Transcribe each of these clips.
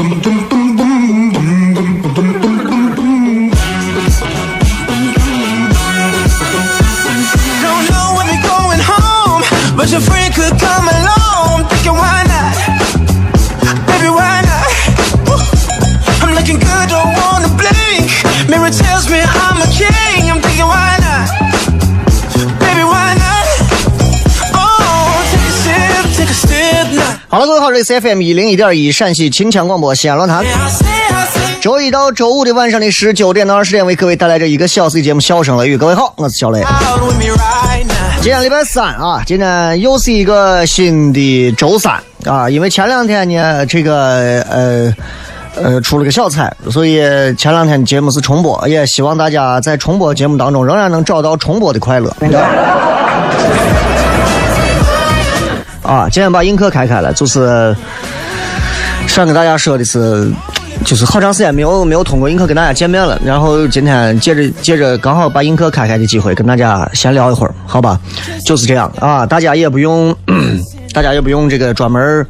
could come along. Thinking why not? Baby, why not? Woo. I'm looking good, don't wanna blink. Mirror tells me I'm a king. I'm thinking why not? Baby, why not? Oh, take a sip, take a sip now. 好了，各位好，这里是 FM 一零一点一陕西秦腔广播西安论坛。周一到周五的晚上的十九点到二十点，为各位带来这一个小时的节目《笑声雷雨》。各位好，我是小雷。今天礼拜三啊，今天又是一个新的周三啊，因为前两天呢，这个呃呃出了个小差，所以前两天节目是重播，也希望大家在重播节目当中仍然能找到重播的快乐。啊，今天把映客开开了，就是想跟大家说的是，就是好长时间没有没有通过映客跟大家见面了，然后今天借着借着刚好把映客开开的机会，跟大家闲聊一会儿，好吧？就是这样啊，大家也不用，大家也不用这个专门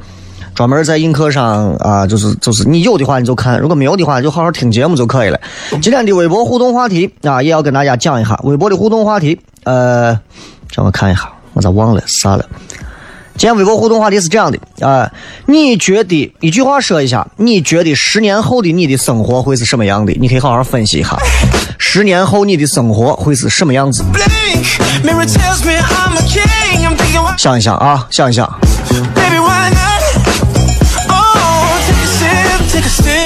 专门在映客上啊，就是就是你有的话你就看，如果没有的话就好好听节目就可以了。今天的微博互动话题啊，也要跟大家讲一下微博的互动话题，呃，让我看一下，我咋忘了啥了？今天微博互动话题是这样的啊、你觉得一句话说一下，你觉得十年后的你的生活会是什么样的？你可以好好分析一下，十年后你的生活会是什么样子.想一想啊，想一想。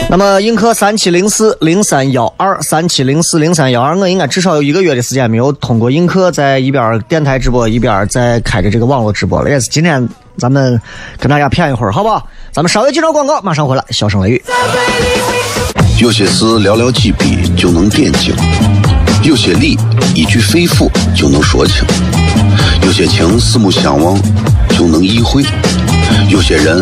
那么映客三七零四零三幺二三七零四零三幺二，我应该至少有一个月的时间没有通过映客在一边电台直播一边在开着这个网络直播了，也是今天咱们跟大家谝一会儿，好不好？咱们稍微介绍广告，马上回来，笑声雷雨。有些事寥寥几笔就能点睛，有些理一句肺腑就能说清，有些情四目相望就能意会，有些人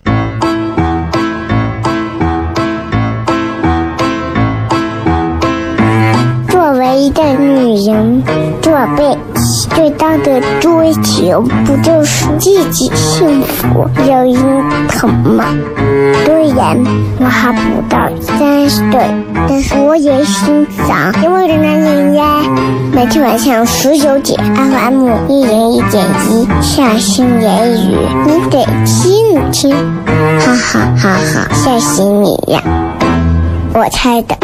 一个女人，这辈子最大的追求不就是自己幸福、有人疼吗？虽然我还不到三十岁，但是我也心脏因为的男人呀。每天晚上十九点，FM 一零一点一，下心言语，你得听听，哈哈哈哈，吓死你呀！我猜的。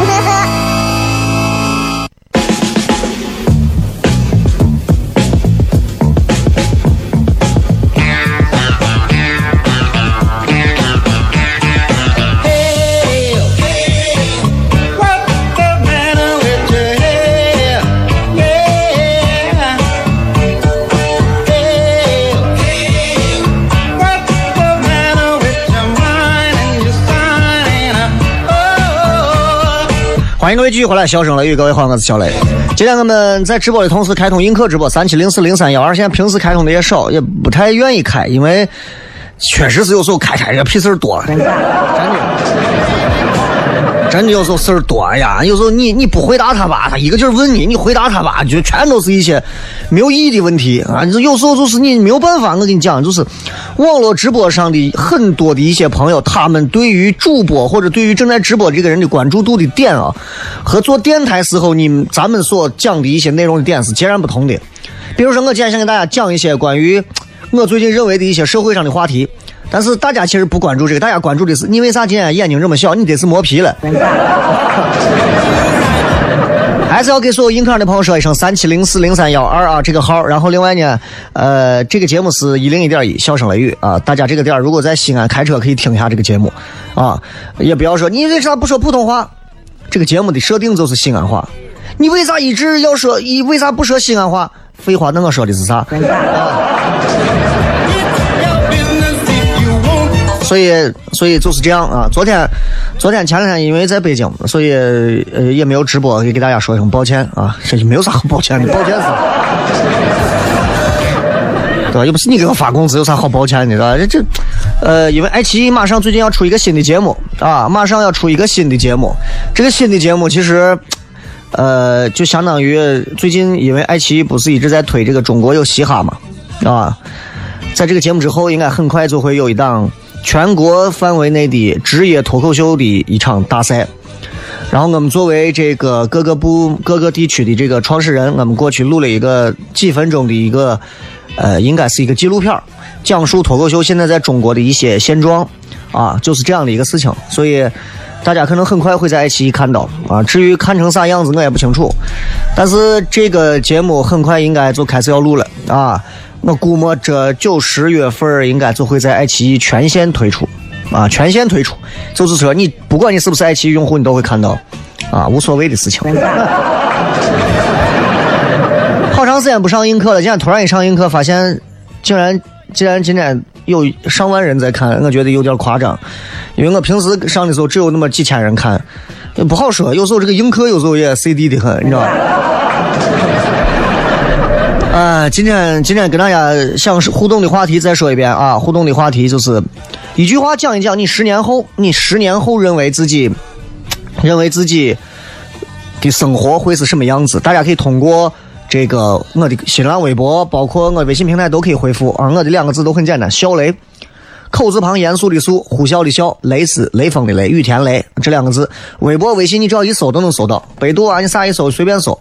欢迎各位继续回来，笑声雷雨，各位好，我是小雷。今天我们在直播的同时开通映客直播三七零四零三幺二，现在平时开通的也少，也不太愿意开，因为确实是有时候开开这屁事多，真的。真的有时候事儿多呀，有时候你你不回答他吧，他一个劲儿问你，你回答他吧，就全都是一些没有意义的问题啊。有时候就是你没有办法，我跟你讲，就是网络直播上的很多的一些朋友，他们对于主播或者对于正在直播这个人的关注度的点啊，和做电台时候你咱们所讲的一些内容的点是截然不同的。比如说，我今天想给大家讲一些关于我最近认为的一些社会上的话题。但是大家其实不关注这个，大家关注的是你为啥今天眼睛这么小？你得是磨皮了。还是要给所有硬客的朋友说一声三七零四零三幺二啊这个号。然后另外呢，呃，这个节目是一零一点一笑声雷雨啊，大家这个点如果在西安开车可以听一下这个节目啊，也不要说你为啥不说普通话？这个节目的设定就是西安话，你为啥一直要说？你为啥不说西安话？废话，那我说的是啥？所以，所以就是这样啊。昨天，昨天前两天因为在北京，所以呃也没有直播，也给大家说一声抱歉啊。这就没有啥好抱歉的，抱歉啥？对吧？又不是你给我发工资，有啥好抱歉的？对吧？这这，呃，因为爱奇艺马上最近要出一个新的节目啊，马上要出一个新的节目。这个新的节目其实，呃，就相当于最近因为爱奇艺不是一直在推这个中国有嘻哈嘛，啊，在这个节目之后，应该很快就会有一档。全国范围内的职业脱口秀的一场大赛，然后我们作为这个各个部各个地区的这个创始人，我们过去录了一个几分钟的一个，呃，应该是一个纪录片，讲述脱口秀现在在中国的一些现状，啊，就是这样的一个事情。所以大家可能很快会在爱奇艺看到啊。至于看成啥样子，我也不清楚。但是这个节目很快应该就开始要录了啊。我估摸这九十月份应该就会在爱奇艺全线推出，啊，全线推出，就是说你不管你是不是爱奇艺用户，你都会看到，啊，无所谓的事情。好长时间不上映课了，今天突然一上映课，发现竟然竟然今天有上万人在看，我觉得有点夸张，因为我平时上的时候只有那么几千人看，不好说，有时候这个映客有时候也 CD 的很，你知道吧？啊，今天今天跟大家想互动的话题再说一遍啊！互动的话题就是一句话讲一讲，你十年后，你十年后认为自己认为自己的生活会是什么样子？大家可以通过这个我的新浪微博，包括我微信平台都可以回复啊！我的两个字都很简单，小雷，口字旁严肃的肃，呼啸的啸，雷是雷锋的雷，雨田雷这两个字。微博、微信你只要一搜都能搜到，百度啊你啥一搜随便搜。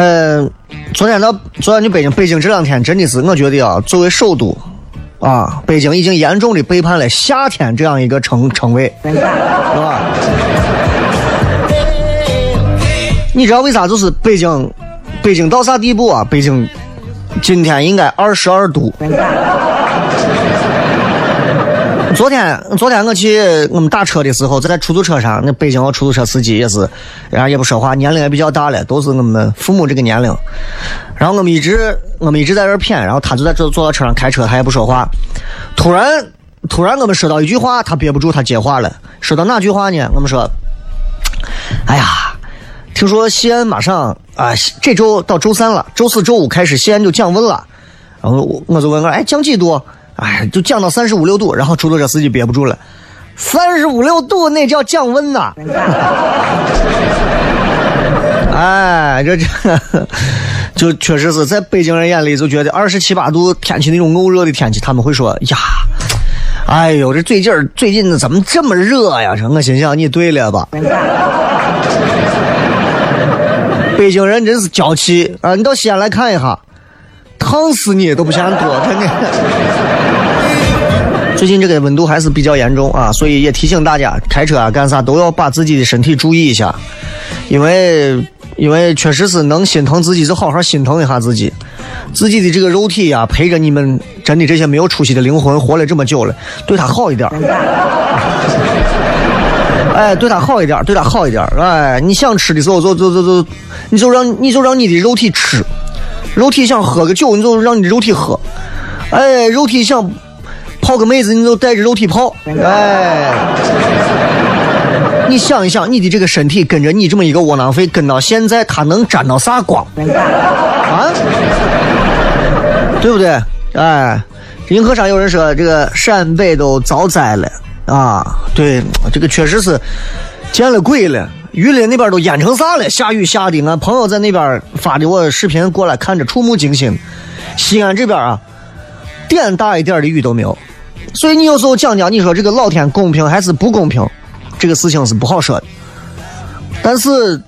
嗯，昨天到昨天去北京，北京这两天真的是，我觉得啊，作为首都，啊，北京已经严重的背叛了夏天这样一个称称谓，是吧？你知道为啥？就是北京，北京到啥地步啊？北京今天应该二十二度。昨天，昨天我去我们打车的时候，在出租车上，那北京的出租车司机也是，然后也不说话，年龄也比较大了，都是我们父母这个年龄。然后我们一直，我们一直在这谝，然后他就在坐坐到车上开车，他也不说话。突然，突然我们说到一句话，他憋不住，他接话了。说到哪句话呢？我们说：“哎呀，听说西安马上啊，这周到周三了，周四周五开始西安就降温了。”然后我我就问我：“哎，降几度？”哎，就降到三十五六度，然后出租车司机憋不住了，三十五六度那叫降温呐！哎，这这就确实是在北京人眼里就觉得二十七八度天气那种偶热的天气，他们会说呀，哎呦，这最近最近怎么这么热呀？我心想你对了吧？北京人真是娇气啊！你到西安来看一下。烫死你都不嫌多，真的。最近这个温度还是比较严重啊，所以也提醒大家，开车啊干啥都要把自己的身体注意一下，因为因为确实是能心疼自己就好好心疼一下自己，自己的这个肉体呀陪着你们真的这些没有出息的灵魂活了这么久了，对他好一点。哎，对他好一点，对他好一点。哎，你想吃的时候就就就就，你就让你就让你的肉体吃。肉体想喝个酒，你就让你的肉体喝；哎，肉体想泡个妹子你都带着肉体泡，哎。你想一想，你的这个身体跟着你这么一个窝囊废跟到现在，他能沾到啥光？啊，对不对？哎，银河上有人说这个陕北都遭灾了啊！对，这个确实是见了鬼了。榆林那边都淹成啥了？下雨下的，俺朋友在那边发的我视频过来看着触目惊心。西安这边啊，点大一点的雨都没有。所以你有时候讲讲，你说这个老天公平还是不公平？这个事情是不好说的，但是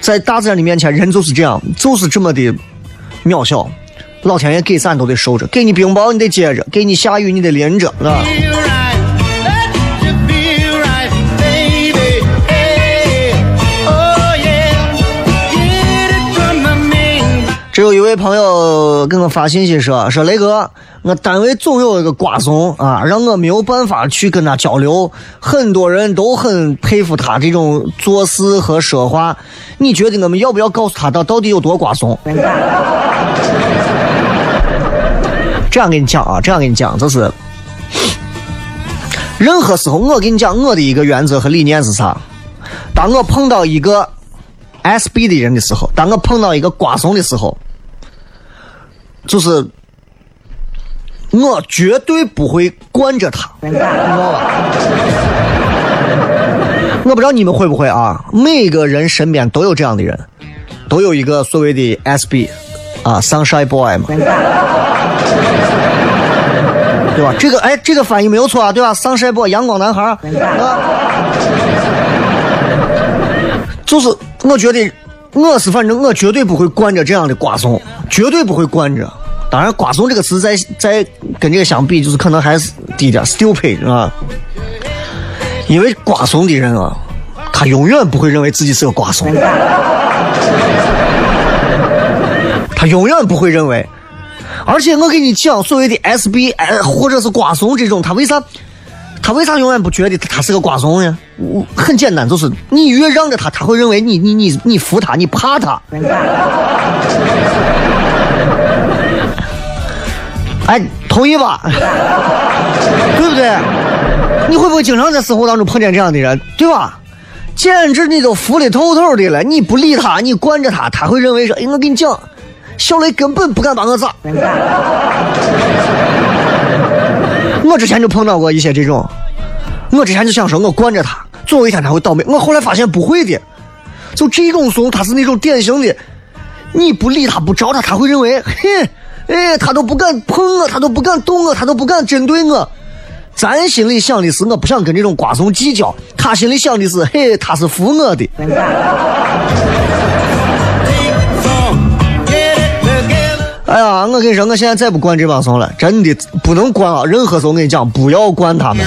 在大自然的面前，人就是这样，就是这么的渺小。老天爷给伞都得收着，给你冰雹你得接着，给你下雨你得淋着，是吧？这有一位朋友给我发信息说：“说雷哥，我单位总有一个瓜怂啊，让我没有办法去跟他交流。很多人都很佩服他这种做事和说话。你觉得我们要不要告诉他他到底有多瓜怂？” 这样跟你讲啊，这样跟你讲，就是任何时候，我跟你讲我的一个原则和理念是啥？当我碰到一个 SB 的人的时候，当我碰到一个瓜怂的时候。就是我绝对不会惯着他，你知道吧？我不知道你们会不会啊？每个人身边都有这样的人，都有一个所谓的 SB 啊，Sunshine Boy 嘛，对吧？这个哎，这个翻译没有错啊，对吧？Sunshine Boy，阳光男孩啊，就是我觉得。我是反正我绝对不会惯着这样的瓜怂，绝对不会惯着。当然，瓜怂这个词在在跟这个相比，就是可能还是低点，stupid 啊。因为瓜怂的人啊，他永远不会认为自己是个瓜怂，他永远不会认为。而且我跟你讲，所谓的 SB，或者是瓜怂这种，他为啥？他为啥永远不觉得他是个瓜怂呢？很简单，就是你越让着他，他会认为你你你你服他，你怕他。哎，同意吧？对不对？你会不会经常在生活当中碰见这样的人，对吧？简直你都服的透透的了，你不理他，你惯着他，他会认为说：“哎，我跟你讲，小雷根本不敢把我咋。”我之前就碰到过一些这种，我之前就想说，我惯着他，总有一天他会倒霉。我后来发现不会的，就这种怂，他是那种典型的，你不理他，不招他，他会认为，嘿，哎，他都不敢碰我，他都不敢动我，他都不敢针对我。咱心里想的是，我不想跟这种瓜怂计较；他心里想的是，嘿，他是服我的。哎呀，我跟你说，我现在再不惯这帮怂了，真的不能惯啊！任何时候我跟你讲，不要惯他们。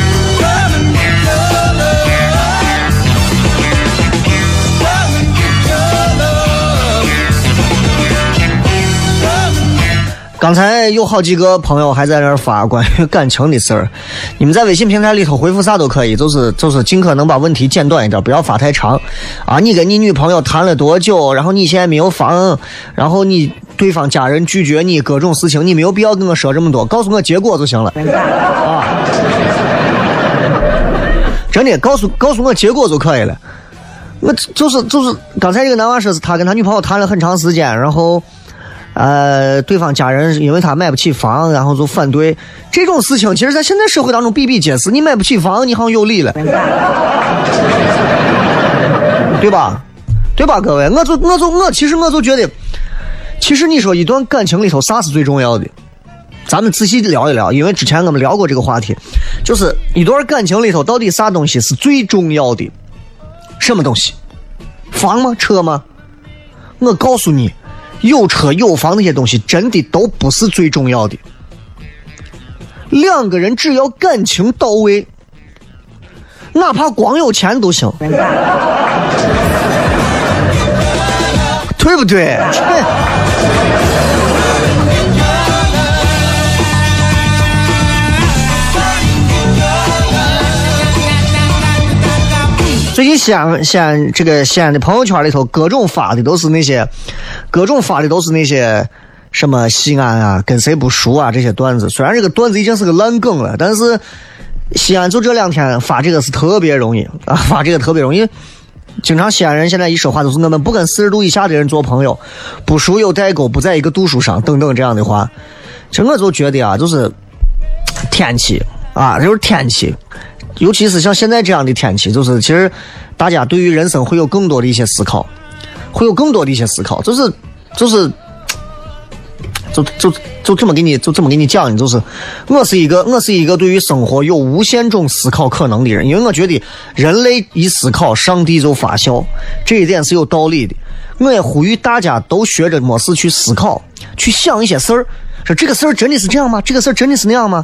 刚才有好几个朋友还在那儿发关于感情的事儿，你们在微信平台里头回复啥都可以，就是就是尽可能把问题简短一点，不要发太长。啊，你跟你女朋友谈了多久？然后你现在没有房，然后你对方家人拒绝你，各种事情，你没有必要跟我说这么多，告诉我结果就行了。啊，真的，告诉告诉我结果就可以了。我就是就是刚才这个男娃说是他跟他女朋友谈了很长时间，然后。呃，对方家人因为他买不起房，然后就反对这种事情。其实，在现在社会当中比比皆是。你买不起房，你好像有理了，对吧？对吧，各位？我就我就我其实我就觉得，其实你说一段感情里头啥是最重要的？咱们仔细聊一聊，因为之前我们聊过这个话题，就是一段感情里头到底啥东西是最重要的？什么东西？房吗？车吗？我告诉你。有车有房那些东西真的都不是最重要的。两个人只要感情到位，哪怕光有钱都行，对不对？西安西安这个西安的朋友圈里头，各种发的都是那些，各种发的都是那些什么西安啊，跟谁不熟啊这些段子。虽然这个段子已经是个烂梗了，但是西安就这两天发这个是特别容易啊，发这个特别容易。经常西安人现在一说话都是我们不跟四十度以下的人做朋友，不熟有代沟，不在一个度数上等等这样的话。其实我就觉得啊，就是天气啊，就是天气，尤其是像现在这样的天气，就是其实大家对于人生会有更多的一些思考，会有更多的一些思考，就是就是。就就就这么给你就这么给你讲，就是我是一个我是一个对于生活有无限种思考可能的人，因为我觉得人类一思考，上帝就发笑，这一点是有道理的。我也呼吁大家都学着没事去思考，去想一些事儿，说这个事儿真的是这样吗？这个事儿真的是那样吗？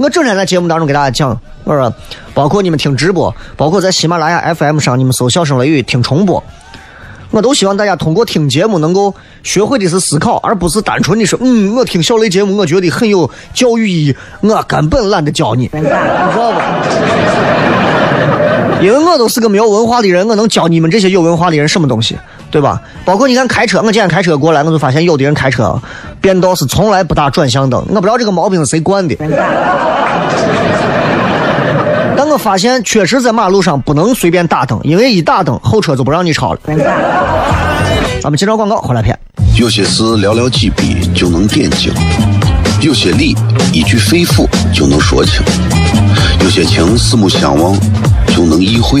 我整天在节目当中给大家讲，我说包括你们听直播，包括在喜马拉雅 FM 上你们搜“笑声雷雨”听重播。我都希望大家通过听节目能够学会的是思考，而不是单纯的说，嗯，我听小雷节目，我觉得很有教育意义，我根本懒得教你，你知道不？因为我都是个没有文化的人，我能教你们这些有文化的人什么东西，对吧？包括你看开车，我今天开车过来，我就发现有的人开车变道是从来不打转向灯，我不知道这个毛病是谁惯的。但我发现，确实在马路上不能随便打灯，因为一打灯，后车就不让你超了。咱们接着广告，回来片。有些事寥寥几笔就能点睛，有些理一句肺腑就能说清，有些情四目相望就能意会，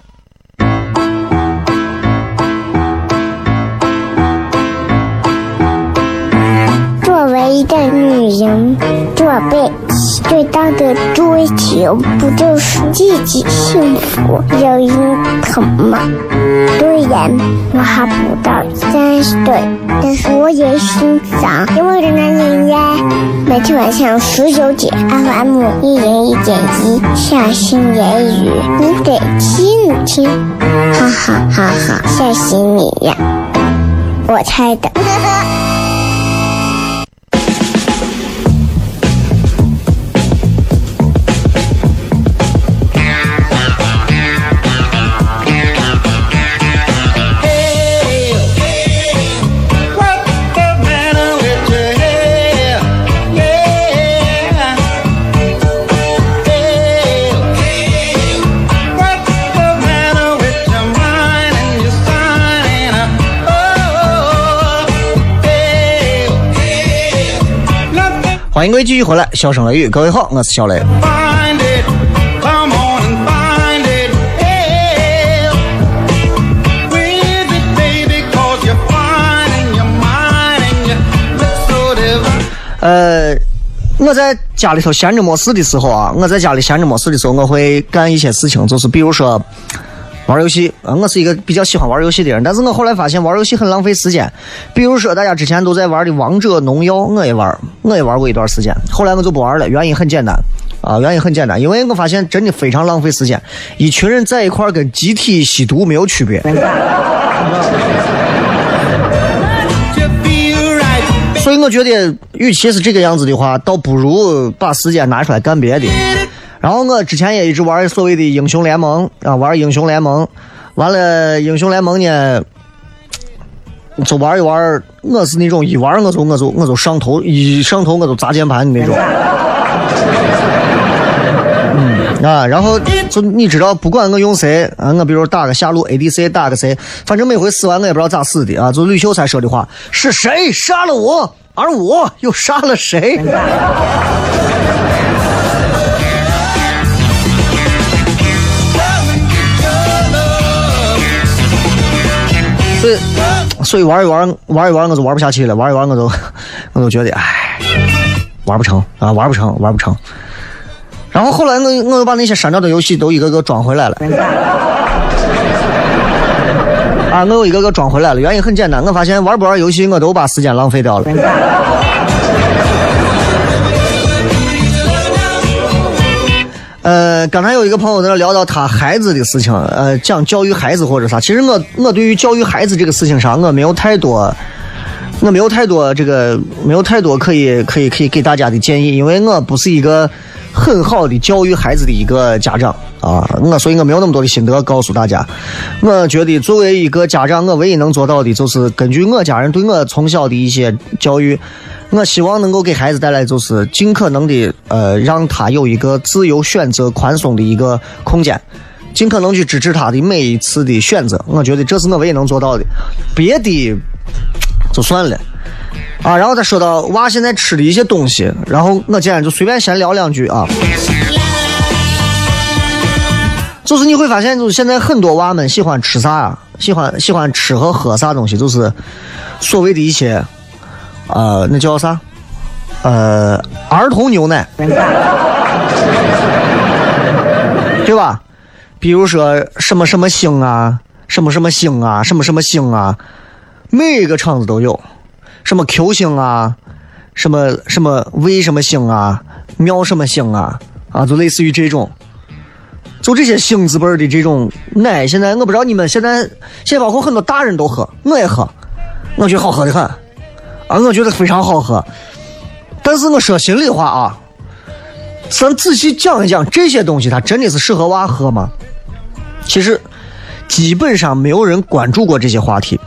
一个女人，做背最大的追求不就是自己幸福、有人疼吗？虽然我还不到三十岁，但是我也心脏因为的男人呀。每天晚上十九点，FM 一人一点一，下心言语，你得听听，哈哈哈哈，吓死你呀！我猜的。欢迎各位继续回来，笑声雷雨，各位好，我是小雷。呃，我在家里头闲着没事的时候啊，我在家里闲着没事的时候，我会干一些事情，就是比如说。玩游戏啊，我是一个比较喜欢玩游戏的人，但是我后来发现玩游戏很浪费时间。比如说大家之前都在玩的王者荣耀，我也玩，我也玩过一段时间，后来我就不玩了。原因很简单啊，原因很简单，因为我发现真的非常浪费时间。一群人在一块跟集体吸毒没有区别。所以我觉得，与其是这个样子的话，倒不如把时间拿出来干别的。然后我之前也一直玩所谓的英雄联盟啊，玩英雄联盟，完了英雄联盟呢，就玩一玩，我是那种一玩我就我就我就上头，一上头我就砸键盘的那种。啊，然后就你知道，不管我用谁啊，我比如打个下路 ADC，打个谁，反正每回死完我也不知道咋死的啊。就吕秀才说的话，是谁杀了我，而我又杀了谁？所以，所以玩一玩，玩一玩，我就玩不下去了。玩一玩，我就，我就觉得，唉，玩不成啊，玩不成，玩不成。然后后来我我又把那些删掉的游戏都一个个装回来了。啊，我又一个个装回来了，原因很简单，我发现玩不玩游戏我都把时间浪费掉了。呃，刚才有一个朋友在那聊到他孩子的事情，呃，讲教育孩子或者啥。其实我我对于教育孩子这个事情上，我没有太多，我没有太多这个，没有太多可以可以可以给大家的建议，因为我不是一个。很好的教育孩子的一个家长啊，我所以我没有那么多的心得告诉大家。我觉得作为一个家长，我唯一能做到的就是根据我家人对我从小的一些教育。我希望能够给孩子带来，就是尽可能的，呃，让他有一个自由选择、宽松的一个空间，尽可能去支持他的每一次的选择。我觉得这是我唯一能做到的，别的就算了。啊，然后再说到娃现在吃的一些东西，然后我今天就随便闲聊两句啊。就是你会发现，就是现在很多娃们喜欢吃啥？喜欢喜欢吃和喝啥东西？就是所谓的一些。呃，那叫啥？呃，儿童牛奶，对吧？比如说什么什么星啊，什么什么星啊，什么什么星啊，每个厂子都有，什么 Q 星啊，什么什么为什么星啊，妙什么星啊，啊，就类似于这种，就这些星字辈的这种奶，现在我不知道你们现在现在包括很多大人都喝，我也喝，我觉得好喝的很。啊，我觉得非常好喝，但是我说心里话啊，咱仔细讲一讲这些东西，它真的是适合娃喝吗？其实基本上没有人关注过这些话题，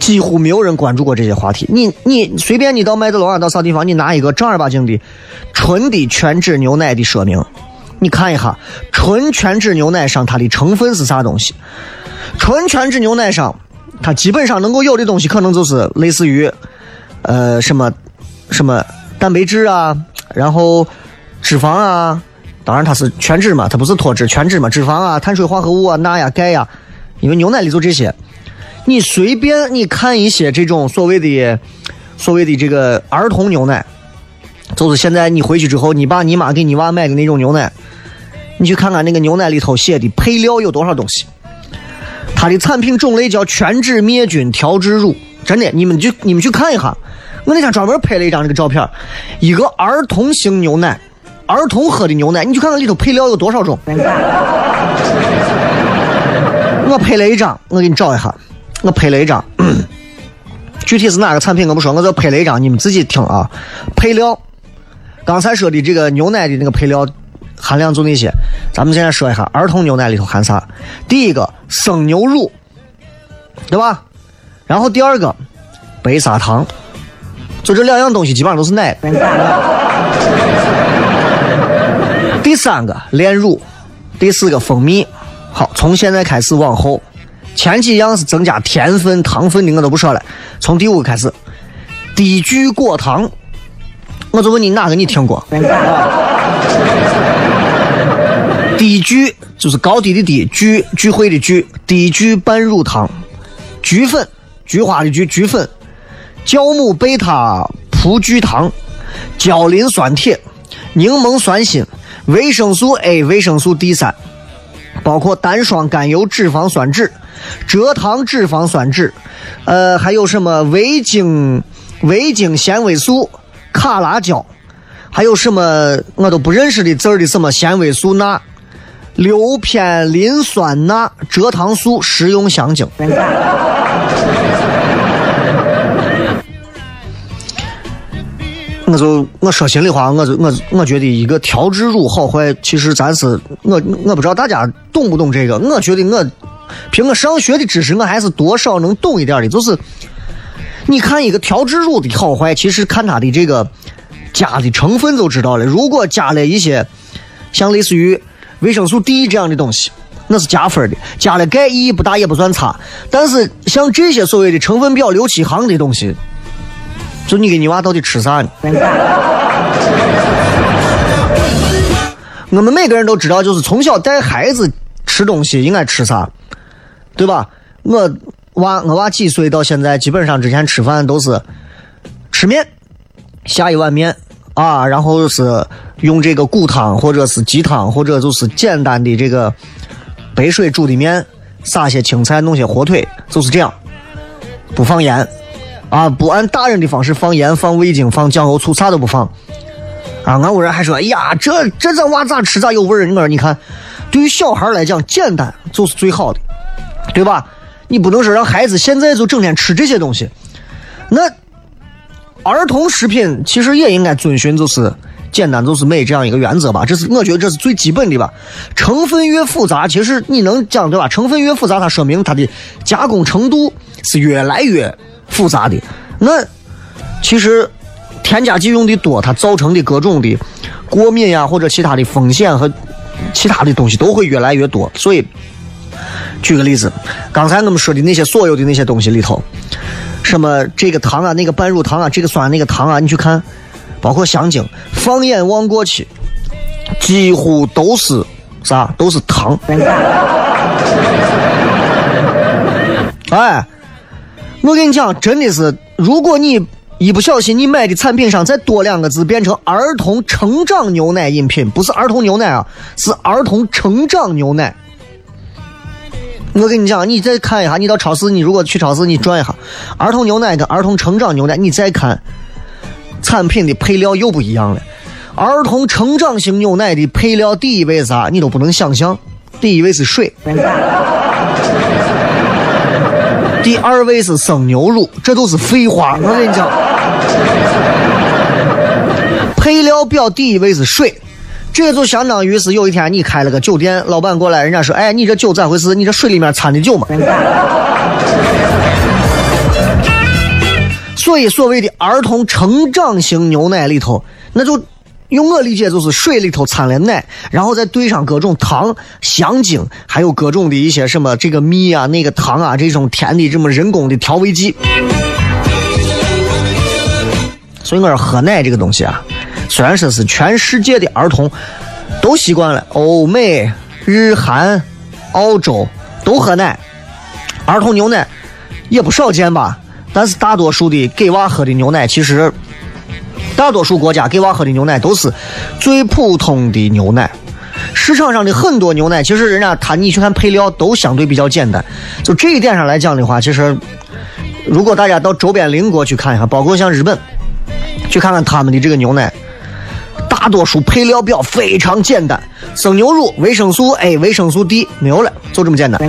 几乎没有人关注过这些话题。你你随便你到麦德龙啊，到啥地方，你拿一个正儿八经的纯的全脂牛奶的说明，你看一下纯全脂牛奶上它的成分是啥东西？纯全脂牛奶上它基本上能够有的东西，可能就是类似于。呃，什么，什么蛋白质啊，然后脂肪啊，当然它是全脂嘛，它不是脱脂，全脂嘛，脂肪啊，碳水化合物啊，钠呀，钙呀，因为牛奶里就这些。你随便你看一些这种所谓的所谓的这个儿童牛奶，就是现在你回去之后，你爸你妈给你娃买的那种牛奶，你去看看那个牛奶里头写的配料有多少东西。它的产品种类叫全脂灭菌调制乳，真的，你们就你们去看一下。我那天专门拍了一张这个照片，一个儿童型牛奶，儿童喝的牛奶，你去看看里头配料有多少种。我拍了一张，我给你找一下，我拍了一张，具体是哪个产品我不说，我就拍了一张，你们自己听啊。配料，刚才说的这个牛奶的那个配料含量就那些，咱们现在说一下儿童牛奶里头含啥。第一个生牛乳，对吧？然后第二个白砂糖。就这两样东西，基本上都是奶。第三个炼乳，第四个蜂蜜。好，从现在开始往后，前几样是增加甜分、糖分的，我都不说了。从第五个开始，低聚果糖。我就问你，哪个你听过？低聚就是高低的低，聚聚会的聚，低聚半乳糖，菊粉，菊花的菊，菊粉。酵母贝塔葡聚糖、焦磷酸铁、柠檬酸锌、维生素 A、维生素 D 三，包括单双甘油脂肪酸酯、蔗糖脂肪酸酯，呃，还有什么维精维精纤维素、卡拉胶，还有什么我都不认识的字儿的什么纤维素钠、硫偏磷酸钠、蔗糖素、食用香精。我就我说心里话，我就我我觉得一个调制乳好坏，其实咱是我我不知道大家懂不懂这个。我觉得我凭我上学的知识，我还是多少能懂一点的。就是你看一个调制乳的好坏，其实看它的这个加的成分就知道了。如果加了一些像类似于维生素 D 这样的东西，那是加分的；加了钙意义不大也不算差。但是像这些所谓的成分表六七行的东西。就你跟你娃到底吃啥呢？我们每个人都知道，就是从小带孩子吃东西应该吃啥，对吧？我娃我娃几岁到现在，基本上之前吃饭都是吃面，下一碗面啊，然后是用这个骨汤或者是鸡汤，或者就是简单的这个白水煮的面，撒些青菜，弄些火腿，就是这样，不放盐。啊，不按大人的方式放盐、放味精、放酱油、醋，啥都不放。啊，俺屋人还说，哎呀，这这这娃咋吃咋有味儿？你说，你看，对于小孩来讲，简单就是最好的，对吧？你不能说让孩子现在就整天吃这些东西。那儿童食品其实也应该遵循就是简单就是美这样一个原则吧，这是我觉得这是最基本的吧。成分越复杂，其实你能讲对吧？成分越复杂，它说明它的加工程度是越来越复杂的。那其实添加剂用的多，它造成的各种的过敏呀或者其他的风险和其他的东西都会越来越多。所以，举个例子，刚才我们说的那些所有的那些东西里头，什么这个糖啊，那个半乳糖啊，这个酸那个糖啊，你去看，包括香精，放眼望过去，几乎都是啥？都是糖。哎，我跟你讲，真的是，如果你一不小心，你买的产品上再多两个字，变成儿童成长牛奶饮品，不是儿童牛奶啊，是儿童成长牛奶。我跟你讲，你再看一下，你到超市，你如果去超市，你转一下，儿童牛奶跟儿童成长牛奶，你再看，产品的配料又不一样了。儿童成长型牛奶的配料，第一位是啥？你都不能想象，第一位是水，第二位是生牛乳，这都是废话。我跟你讲，配料表第一位是水。这就相当于是有一天你开了个酒店，老板过来，人家说：“哎，你这酒咋回事？你这水里面掺的酒吗？”所以所谓的儿童成长型牛奶里头，那就用我理解就是水里头掺了奶，然后再兑上各种糖、香精，还有各种的一些什么这个蜜啊、那个糖啊这种甜的这么人工的调味剂。所以我说喝奶这个东西啊。虽然说是全世界的儿童都习惯了，欧美、日韩、澳洲都喝奶，儿童牛奶也不少见吧。但是大多数的给娃喝的牛奶，其实大多数国家给娃喝的牛奶都是最普通的牛奶。市场上的很多牛奶，其实人家他你去看配料都相对比较简单。就这一点上来讲的话，其实如果大家到周边邻国去看一下，包括像日本，去看看他们的这个牛奶。大多数配料表非常简单，生牛乳、维生素 A、维生素 D 没有了，就这么简单。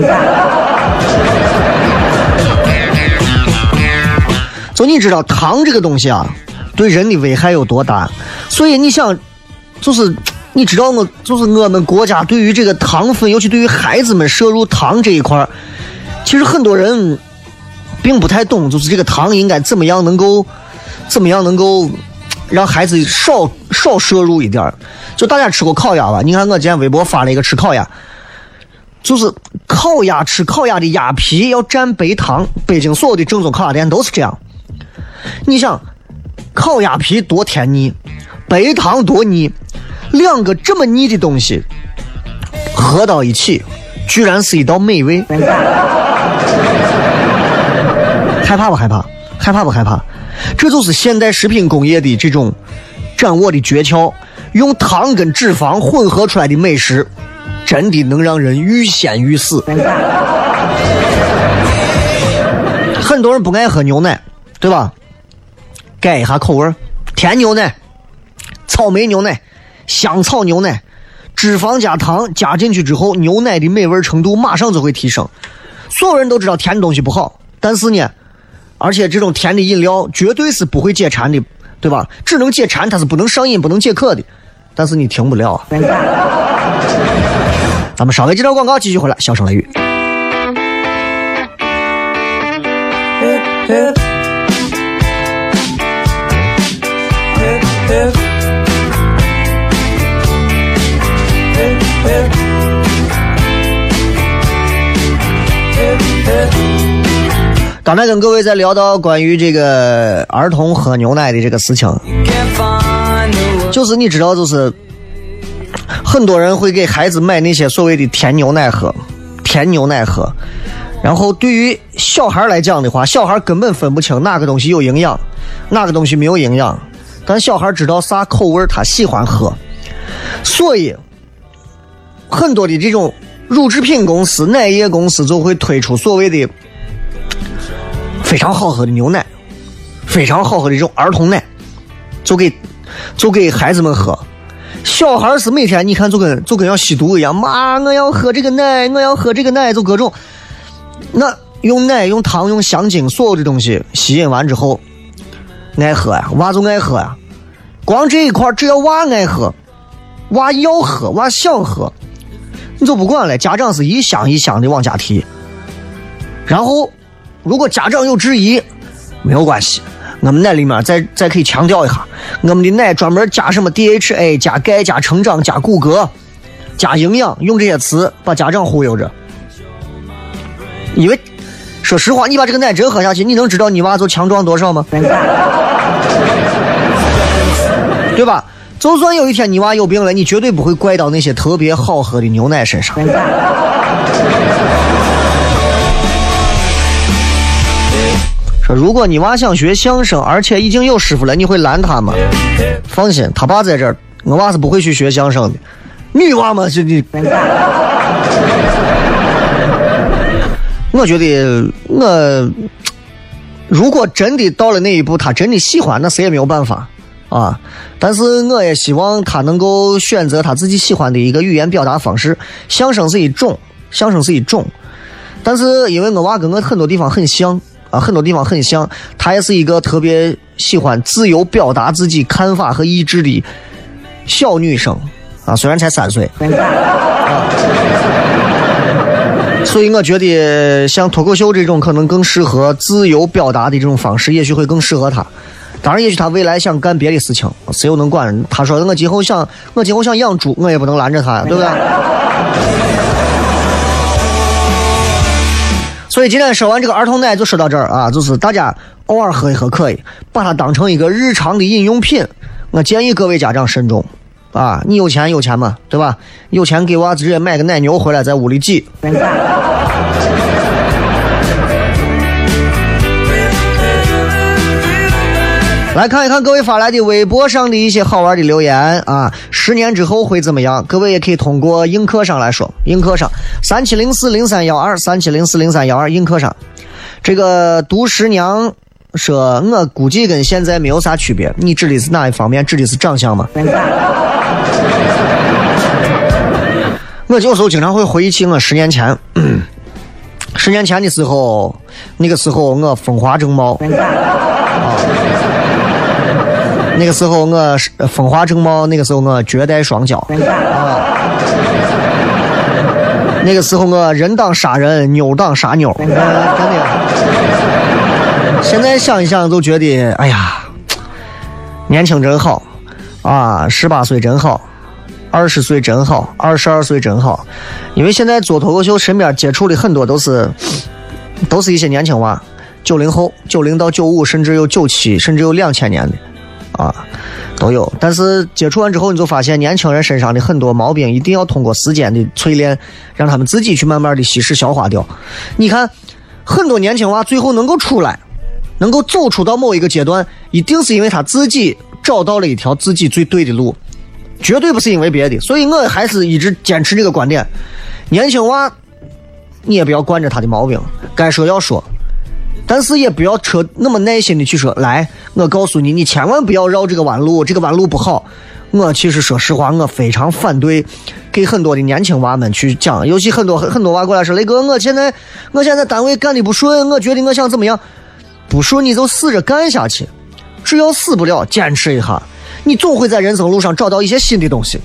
就你知道糖这个东西啊，对人的危害有多大？所以你想，就是你知道我，就是我们国家对于这个糖分，尤其对于孩子们摄入糖这一块儿其实很多人并不太懂，就是这个糖应该怎么样能够，怎么样能够。让孩子少少摄入一点儿就大家吃过烤鸭吧？你看我今天微博发了一个吃烤鸭，就是烤鸭吃烤鸭的鸭皮要蘸白糖，北京所有的正宗烤鸭店都是这样。你想，烤鸭皮多甜腻，白糖多腻，两个这么腻的东西合到一起，居然是一道美味。害怕不害怕？害怕不害怕？这就是现代食品工业的这种掌握的诀窍，用糖跟脂肪混合出来的美食，真的能让人欲仙欲死。很多人不爱喝牛奶，对吧？改一下口味甜牛奶、草莓牛奶、香草牛奶，脂肪加糖加进去之后，牛奶的美味程度马上就会提升。所有人都知道甜的东西不好，但是呢？而且这种甜的饮料绝对是不会解馋的，对吧？只能解馋，它是不能上瘾、不能解渴的。但是你停不了。咱们稍微接着广告，继续回来，笑声雷雨。刚才跟各位在聊到关于这个儿童喝牛奶的这个事情，就是你知道，就是很多人会给孩子买那些所谓的甜牛奶喝，甜牛奶喝。然后对于小孩来讲的话，小孩根本分不清哪个东西有营养，哪个东西没有营养。但小孩知道啥口味他喜欢喝，所以很多的这种乳制品公司、奶业公司就会推出所谓的。非常好喝的牛奶，非常好喝的这种儿童奶，就给就给孩子们喝。小孩是每天你看就跟就跟要吸毒一样，妈，我要喝这个奶，我要喝这个奶，就各种。那用奶、用糖、用香精，所有的东西吸引完之后，爱喝呀，娃就爱喝呀。光这一块，只要娃爱喝，娃要喝，娃想喝，你就不管了。家长是一箱一箱的往家提。然后，如果家长有质疑，没有关系。我们奶里面再再可以强调一下，我们的奶专门加什么 DHA、加钙、加成长、加骨骼、加营养，用这些词把家长忽悠着。因为说实话，你把这个奶真喝下去，你能知道你娃就强壮多少吗？对吧？就算有一天你娃有病了，你绝对不会怪到那些特别好喝的牛奶身上。说如果你娃想学相声，而且已经有师傅了，你会拦他吗？放心，他爸在这儿，我娃是不会去学相声的。女娃嘛，是你。我觉得我如果真的到了那一步，他真的喜欢，那谁也没有办法啊。但是我也希望他能够选择他自己喜欢的一个语言表达方式。相声是一种，相声是一种，但是因为我娃跟我很多地方很像啊，很多地方很像，他也是一个特别喜欢自由表达自己看法和意志的小女生啊，虽然才三岁。啊所以我觉得像脱口秀这种可能更适合自由表达的这种方式，也许会更适合她。当然，也许他未来想干别的事情，谁又能管？他说我今后想，我今后想养猪，我也不能拦着他，对不对？所以今天说完这个儿童奶就说到这儿啊，就是大家偶尔喝一喝可以，把它当成一个日常的饮用品。我建议各位家长慎重。啊，你有钱有钱嘛，对吧？有钱给娃直接买个奶牛回来，在屋里挤。来看一看各位发来的微博上的一些好玩的留言啊！十年之后会怎么样？各位也可以通过映客上来说，映客上三七零四零三幺二三七零四零三幺二映客上，这个杜十娘。说，我估计跟现在没有啥区别。你指的是哪一方面？指的是长相吗？我有时候经常会回忆起我十年前，十年前的时候，那个时候我风华正茂，啊，那个时候我风华正茂，那个时候我绝代双骄，啊，那个时候我人当杀人，妞当杀妞，真的。现在想一想，就觉得哎呀，年轻真好啊！十八岁真好，二十岁真好，二十二岁真好。因为现在做脱口秀，身边接触的很多都是，都是一些年轻娃，九零后、九零到九五，甚至有九七，甚至有两千年的啊，都有。但是接触完之后，你就发现年轻人身上的很多毛病，一定要通过时间的淬炼，让他们自己去慢慢的稀释消化掉。你看，很多年轻娃最后能够出来。能够走出到某一个阶段，一定是因为他自己找到了一条自己最对的路，绝对不是因为别的。所以我还是一直坚持这个观点：年轻娃，你也不要惯着他的毛病，该说要说，但是也不要扯那么耐心的去说。来，我告诉你，你千万不要绕这个弯路，这个弯路不好。我其实说实话，我非常反对给很多的年轻娃们去讲，尤其很多很多娃过来说：“雷哥，我现在我现在单位干的不顺，我觉得我想怎么样。”不说你就死着干下去，只要死不了，坚持一下，你总会在人生路上找到一些新的东西。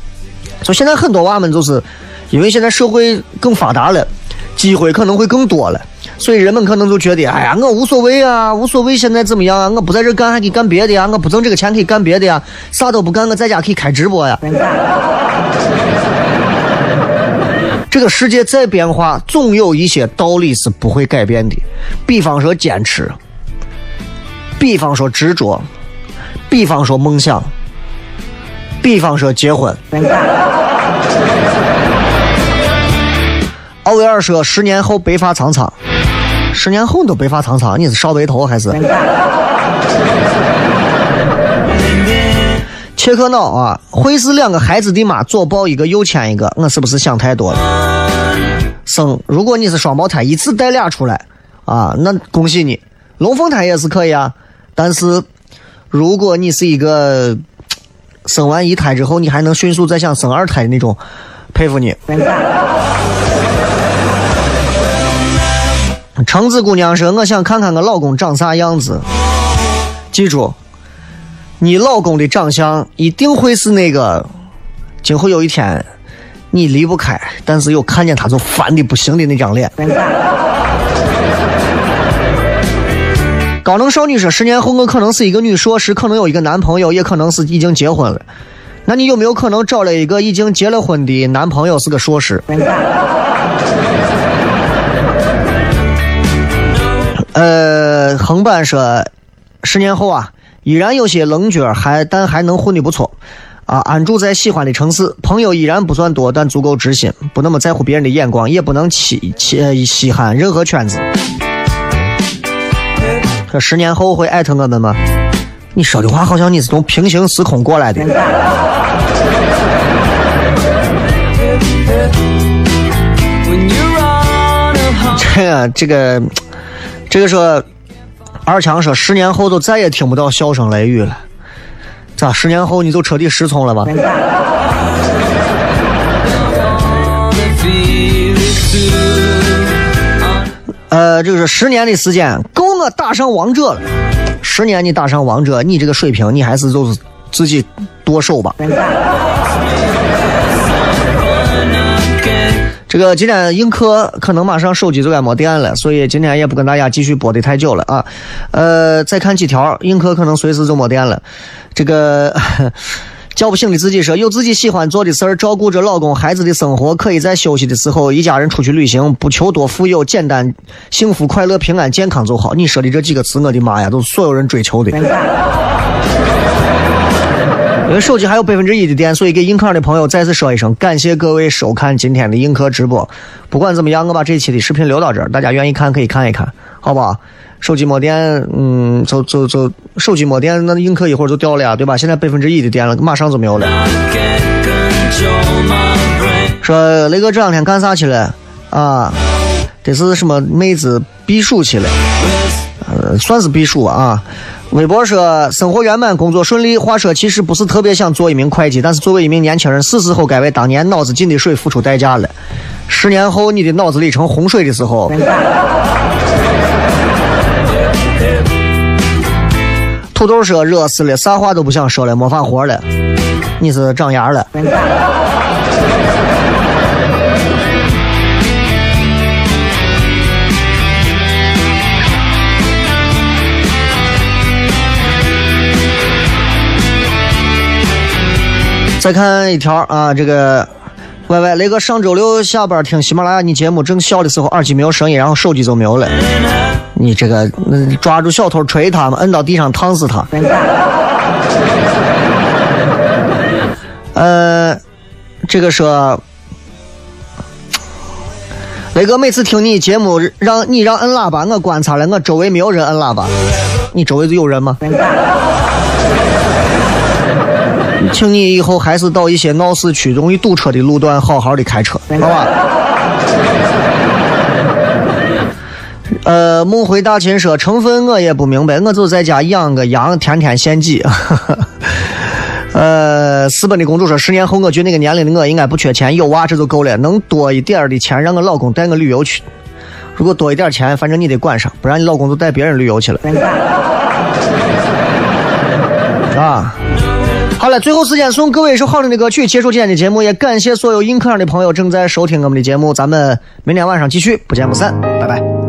就现在很多娃们就是，因为现在社会更发达了，机会可能会更多了，所以人们可能就觉得，哎呀，我无所谓啊，无所谓现在怎么样啊，我不在这干还可以干别的呀，我不挣这个钱可以干别的呀，啥都不干，我在家可以开直播呀。这个世界再变化，总有一些道理是不会改变的，比方说坚持。比方说执着，比方说梦想，比方说结婚。奥威尔说：“十年后白发苍苍，十年后都白发苍苍，你是少白头还是？”切克闹啊，会是两个孩子的妈左抱一个右牵一个，我是不是想太多了？生，如果你是双胞胎，一次带俩出来啊，那恭喜你。龙凤胎也是可以啊。但是，如果你是一个生完一胎之后，你还能迅速再想生二胎的那种，佩服你。橙子姑娘说：“我想看看我老公长啥样子。”记住，你老公的长相一定会是那个，今后有一天你离不开，但是又看见他就烦的不行的那张脸。高能少女说：“十年后我可能是一个女硕士，可能有一个男朋友，也可能是已经结婚了。那你有没有可能找了一个已经结了婚的男朋友是个硕士？”呃，横版说，十年后啊，依然有些棱角，还但还能混得不错，啊，安住在喜欢的城市，朋友依然不算多，但足够知心，不那么在乎别人的眼光，也不能欺欺稀罕任何圈子。这十年后会艾特我们吗？你说的话好像你是从平行时空过来的。这个 这个。这个说，二强说，十年后都再也听不到笑声雷雨了，咋？十年后你就彻底失聪了吧？呃，就是十年的时间够我打上王者了。十年你打上王者，你这个水平，你还是就是自己剁手吧。这个今天映客可能马上手机就该没电了，所以今天也不跟大家继续播的太久了啊。呃，再看几条，映客可能随时就没电了。这个 叫不醒的自己说，有自己喜欢做的事儿，照顾着老公孩子的生活，可以在休息的时候一家人出去旅行，不求多富有，简单、幸福、快乐、平安、健康就好。你说的这几个词，我的妈呀，都是所有人追求的。因为手机还有百分之一的电，所以给映客的朋友再次说一声，感谢各位收看今天的映客直播。不管怎么样，我把这期的视频留到这儿，大家愿意看可以看一看，好不好？手机没电，嗯，就就就手机没电，那映客一会儿就掉了呀，对吧？现在百分之一的电了，马上就没有了。说雷哥这两天干啥去了？啊，这是什么妹子避暑去了？呃，算是避暑啊。微博说生活圆满，工作顺利。话说其实不是特别想做一名会计，但是作为一名年轻人，是时候该为当年脑子进的水付出代价了。十年后你的脑子里成洪水的时候，土豆说热死了，啥话都不想说了，没法活了。你是长牙了。再看一条啊，这个歪歪雷哥上周六下班听喜马拉雅你节目正笑的时候，耳机没有声音，然后手机就没有了。你这个抓住小偷锤他嘛，摁到地上烫死他。呃，这个说雷哥每次听你节目，让你让摁喇叭，我观察了，我周围没有人摁喇叭，你周围有人吗？请你以后还是到一些闹市区、容易堵车的路段，好好的开车，好吧？呃，梦回大秦说成分我也不明白，我就在家养个羊，天天献祭。呃，私奔的公主说，十年后我觉得那个年龄的我应该不缺钱，有娃这就够了，能多一点的钱让我老公带我旅游去。如果多一点钱，反正你得管上，不然你老公就带别人旅游去了。啊。好了，最后时间送各位一首好听的歌曲，结束今天的节目。也感谢所有映客上的朋友正在收听我们的节目，咱们明天晚上继续，不见不散，拜拜。